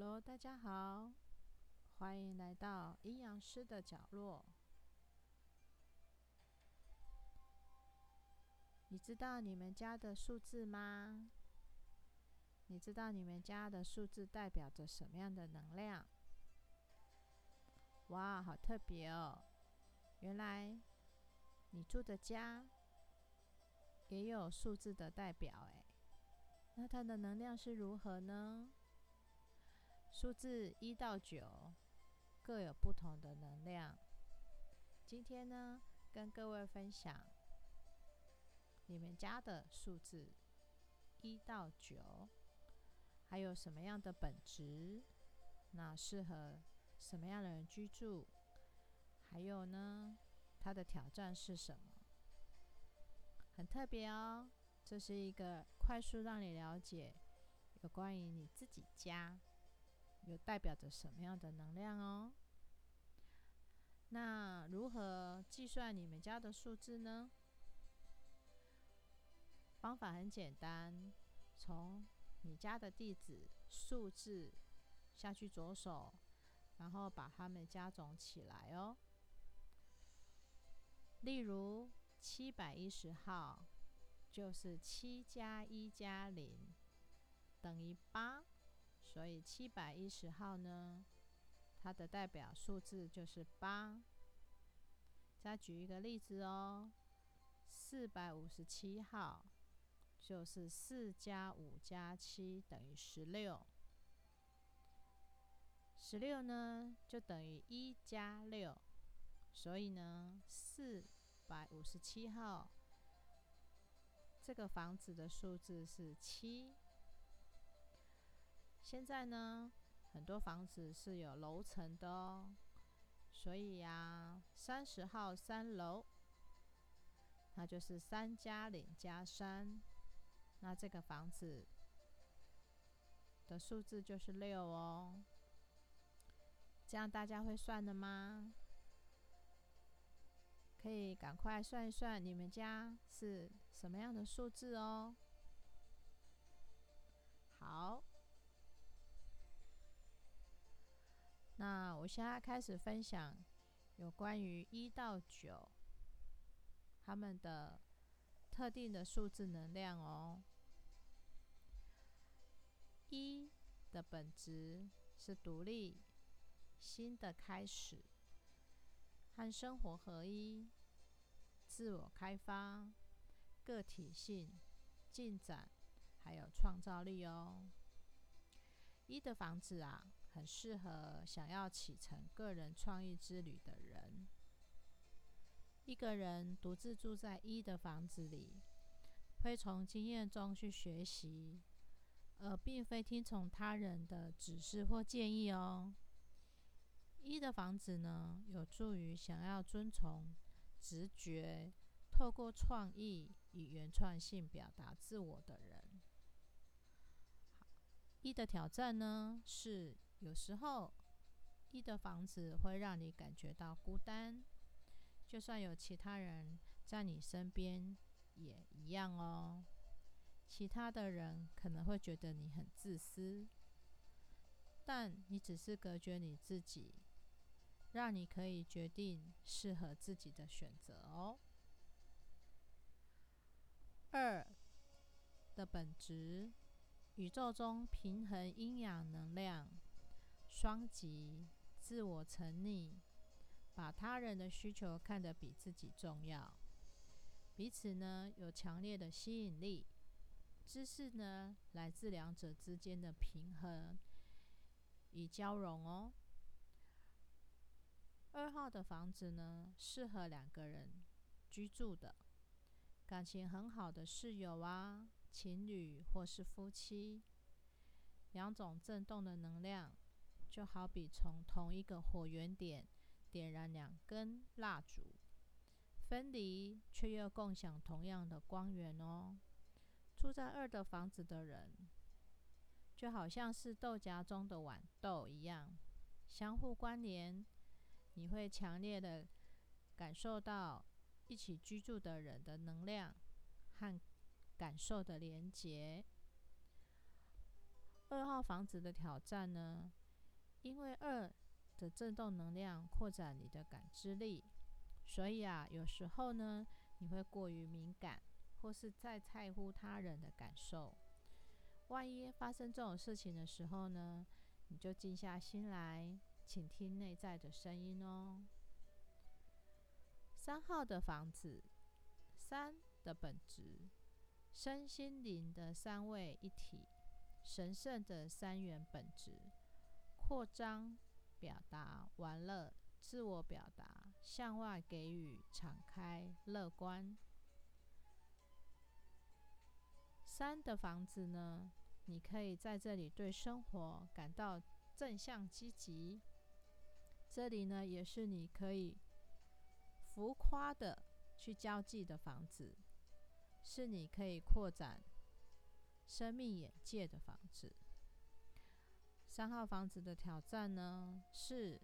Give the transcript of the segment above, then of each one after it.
Hello，大家好，欢迎来到阴阳师的角落。你知道你们家的数字吗？你知道你们家的数字代表着什么样的能量？哇，好特别哦！原来你住的家也有数字的代表哎，那它的能量是如何呢？数字一到九各有不同的能量。今天呢，跟各位分享你们家的数字一到九，还有什么样的本质？那适合什么样的人居住？还有呢，它的挑战是什么？很特别哦，这是一个快速让你了解有关于你自己家。有代表着什么样的能量哦？那如何计算你们家的数字呢？方法很简单，从你家的地址数字下去着手，然后把它们加总起来哦。例如七百一十号就是七加一加零等于八。所以七百一十号呢，它的代表数字就是八。再举一个例子哦，四百五十七号就是四加五加七等于十六。十六呢就等于一加六，所以呢四百五十七号这个房子的数字是七。现在呢，很多房子是有楼层的哦，所以呀，三十号三楼，那就是三加零加三，那这个房子的数字就是六哦。这样大家会算的吗？可以赶快算一算，你们家是什么样的数字哦？好。那我现在开始分享有关于一到九他们的特定的数字能量哦。一的本质是独立、新的开始和生活合一、自我开发、个体性、进展还有创造力哦。一的房子啊。很适合想要启程个人创意之旅的人。一个人独自住在一的房子里，会从经验中去学习，而并非听从他人的指示或建议哦。一的房子呢，有助于想要遵从直觉，透过创意与原创性表达自我的人。一的挑战呢是。有时候，一的房子会让你感觉到孤单，就算有其他人在你身边也一样哦。其他的人可能会觉得你很自私，但你只是隔绝你自己，让你可以决定适合自己的选择哦。二的本质，宇宙中平衡阴阳能量。双极，自我沉溺，把他人的需求看得比自己重要，彼此呢有强烈的吸引力。知识呢来自两者之间的平衡与交融哦。二号的房子呢，适合两个人居住的，感情很好的室友啊，情侣或是夫妻，两种震动的能量。就好比从同一个火源点点燃两根蜡烛，分离却又共享同样的光源哦。住在二的房子的人，就好像是豆荚中的豌豆一样，相互关联。你会强烈的感受到一起居住的人的能量和感受的连结。二号。房子的挑战呢，因为二的振动能量扩展你的感知力，所以啊，有时候呢，你会过于敏感，或是再在乎他人的感受。万一发生这种事情的时候呢，你就静下心来，倾听内在的声音哦。三号的房子，三的本质，身心灵的三位一体，神圣的三元本质，扩张、表达、玩乐、自我表达、向外给予、敞开、乐观。三的房子呢？你可以在这里对生活感到正向积极。这里呢，也是你可以浮夸的去交际的房子，是你可以扩展生命眼界的房子。三号房子的挑战呢，是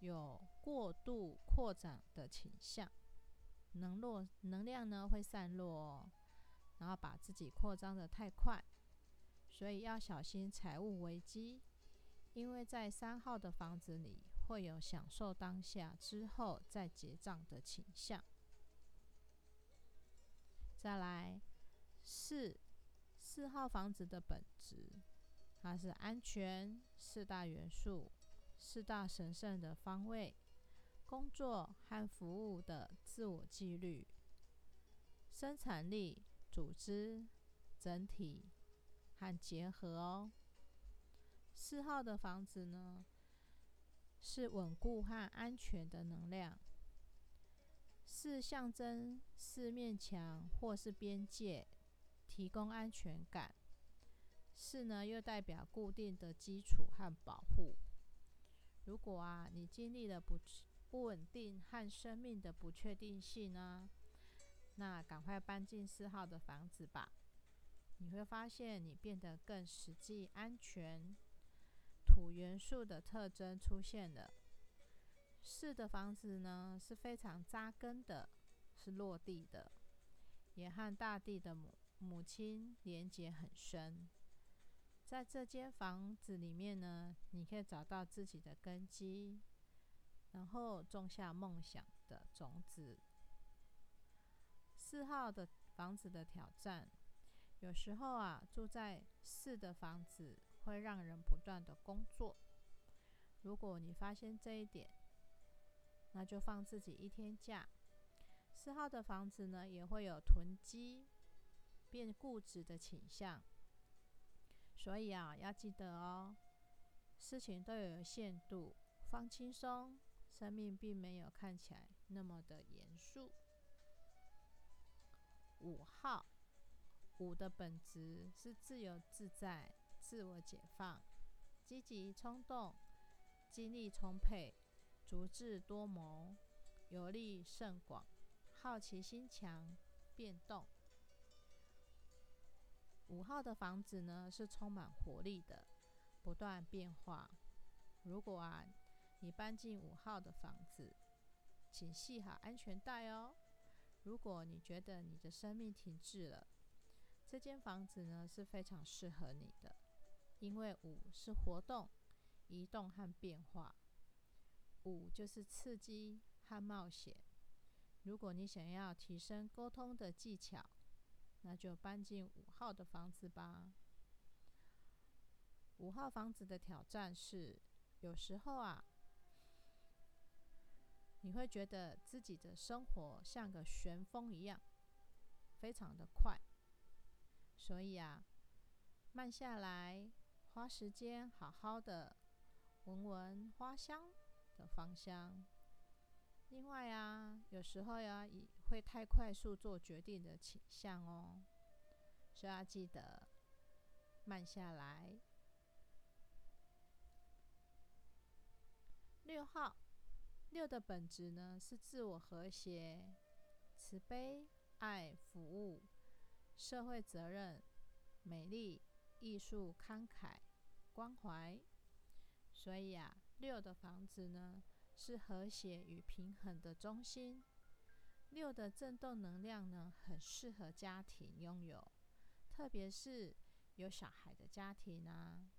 有过度扩展的倾向，能落能量呢会散落，然后把自己扩张的太快。所以要小心财务危机，因为在三号的房子里会有享受当下之后再结账的倾向。再来，四四号房子的本质，它是安全、四大元素、四大神圣的方位、工作和服务的自我纪律、生产力、组织、整体。和结合哦。四号的房子呢，是稳固和安全的能量。是象征四面墙或是边界，提供安全感。四呢，又代表固定的基础和保护。如果啊，你经历了不不稳定和生命的不确定性呢，那赶快搬进四号的房子吧。你会发现你变得更实际、安全。土元素的特征出现了。四的房子呢是非常扎根的，是落地的，也和大地的母母亲连接很深。在这间房子里面呢，你可以找到自己的根基，然后种下梦想的种子。四号的房子的挑战。有时候啊，住在四的房子会让人不断的工作。如果你发现这一点，那就放自己一天假。四号的房子呢，也会有囤积、变固执的倾向。所以啊，要记得哦，事情都有限度，放轻松，生命并没有看起来那么的严肃。五号。五的本质是自由自在、自我解放、积极冲动、精力充沛、足智多谋、游历甚广、好奇心强、变动。五号的房子呢是充满活力的，不断变化。如果啊你搬进五号的房子，请系好安全带哦。如果你觉得你的生命停滞了，这间房子呢是非常适合你的，因为五是活动、移动和变化，五就是刺激和冒险。如果你想要提升沟通的技巧，那就搬进五号的房子吧。五号房子的挑战是，有时候啊，你会觉得自己的生活像个旋风一样，非常的快。所以啊，慢下来，花时间好好的闻闻花香的芳香。另外啊，有时候呀，也会太快速做决定的倾向哦，所以要记得慢下来。六号，六的本质呢是自我和谐、慈悲、爱、服务。社会责任、美丽、艺术、慷慨、关怀，所以啊，六的房子呢是和谐与平衡的中心。六的振动能量呢，很适合家庭拥有，特别是有小孩的家庭啊，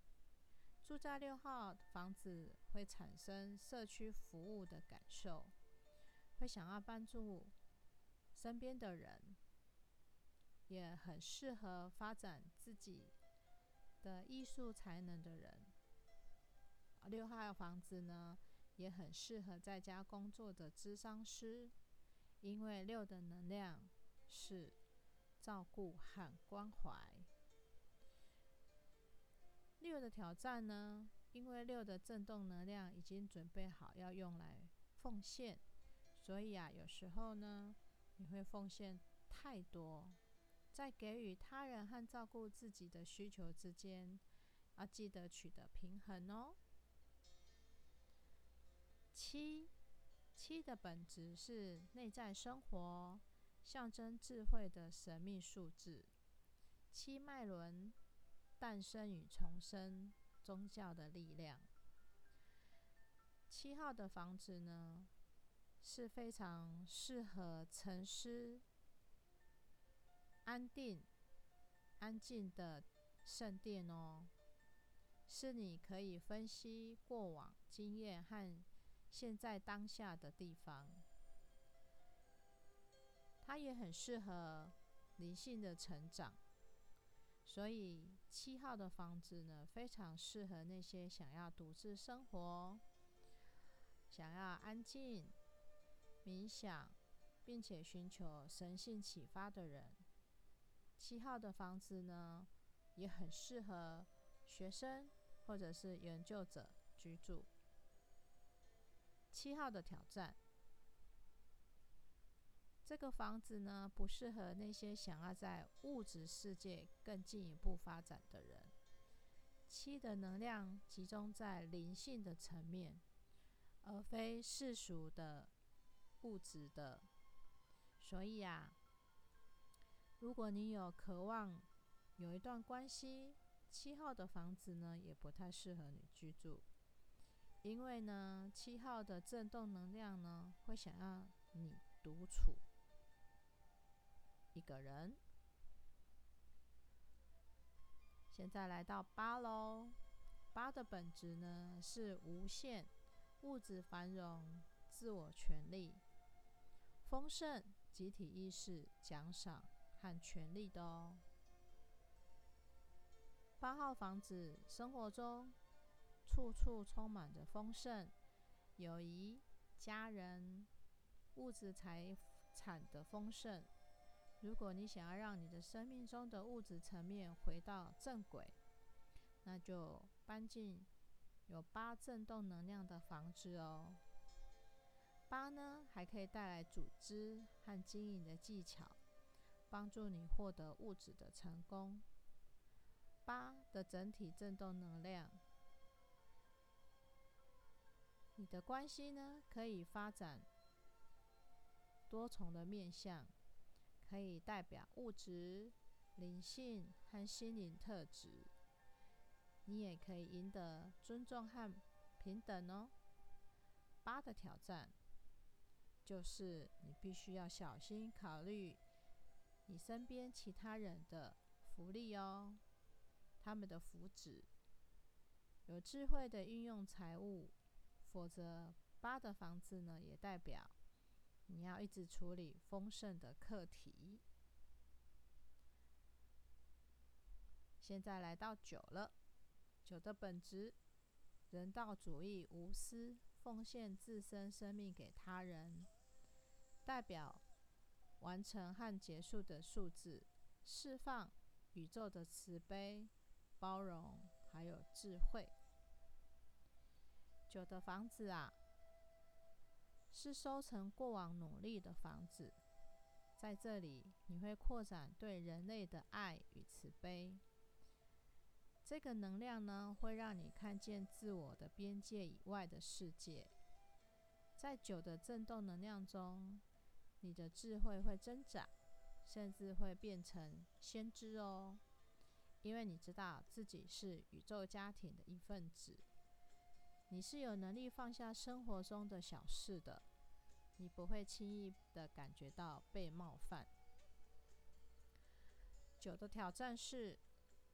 住在六号房子会产生社区服务的感受，会想要帮助身边的人，也很适合发展自己的艺术才能的人。六号房子呢，也很适合在家工作的智商师，因为六的能量是照顾和关怀。六的挑战呢？因为六的振动能量已经准备好要用来奉献，所以啊，有时候呢，你会奉献太多，在给予他人和照顾自己的需求之间，要记得取得平衡哦。七，七的本质是内在生活，象征智慧的神秘数字。七脉轮。诞生与重生，宗教的力量。七号的房子呢，是非常适合沉思、安定、安静的圣殿哦。是你可以分析过往经验和现在当下的地方。它也很适合灵性的成长。所以七号的房子呢，非常适合那些想要独自生活、想要安静、冥想，并且寻求神性启发的人。七号的房子呢，也很适合学生或者是研究者居住。七号的挑战。这个房子呢，不适合那些想要在物质世界更进一步发展的人。七的能量集中在灵性的层面，而非世俗的物质的。所以啊，如果你有渴望有一段关系，七号的房子呢，也不太适合你居住，因为呢，七号的震动能量呢，会想要你独处。一个人。现在来到八喽，八的本质呢是无限物质繁荣、自我权利、丰盛、集体意识、奖赏和权利的哦。八号房子生活中处处充满着丰盛、友谊、家人、物质财产的丰盛。如果你想要让你的生命中的物质层面回到正轨，那就搬进有八振动能量的房子哦。八呢，还可以带来组织和经营的技巧，帮助你获得物质的成功。八的整体振动能量，你的关系呢，可以发展多重的面向。可以代表物质、灵性和心灵特质。你也可以赢得尊重和平等哦。八的挑战就是你必须要小心考虑你身边其他人的福利哦，他们的福祉。有智慧的运用财务，否则八的房子呢，也代表。你要一直处理丰盛的课题。现在来到九了，九的本质，人道主义、无私、奉献自身生命给他人，代表完成和结束的数字，释放宇宙的慈悲、包容，还有智慧。九的房子啊。是收成过往努力的房子，在这里你会扩展对人类的爱与慈悲。这个能量呢，会让你看见自我的边界以外的世界。在九的震动能量中，你的智慧会增长，甚至会变成先知哦，因为你知道自己是宇宙家庭的一份子。你是有能力放下生活中的小事的，你不会轻易的感觉到被冒犯。九的挑战是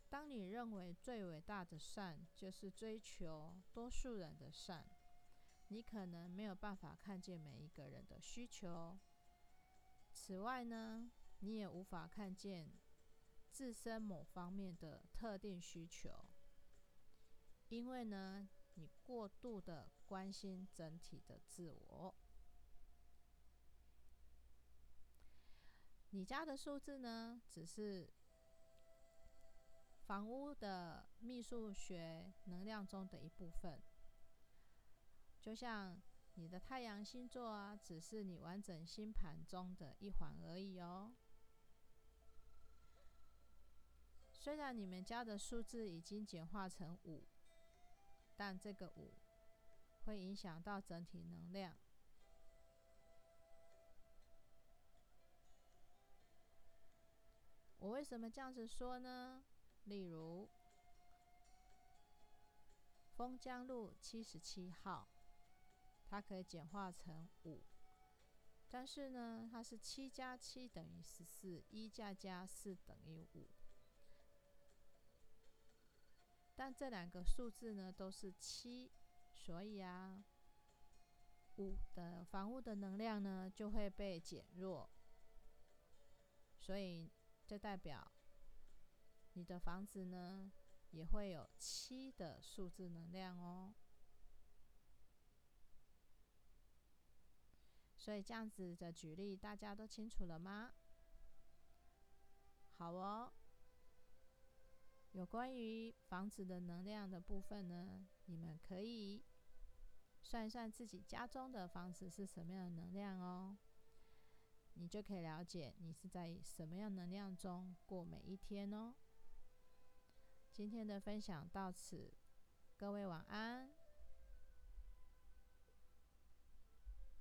当你认为最伟大的善就是追求多数人的善，你可能没有办法看见每一个人的需求。此外呢，你也无法看见自身某方面的特定需求，因为呢，你过度的关心整体的自我。你家的数字呢，只是房屋的秘数学能量中的一部分，就像你的太阳星座啊，只是你完整星盘中的一环而已哦。虽然你们家的数字已经简化成五，但这个五会影响到整体能量。我为什么这样子说呢？例如，丰江路七十七号，它可以简化成五，但是呢，它是七加七等于十四，一加加四等于五。但这两个数字呢都是七，所以啊，五的房屋的能量呢就会被减弱，所以。这代表你的房子呢，也会有七的数字能量哦。所以这样子的举例，大家都清楚了吗？好哦。有关于房子的能量的部分呢，你们可以算一算自己家中的房子是什么样的能量哦。你就可以了解你是在什么样能量中过每一天哦。今天的分享到此，各位晚安。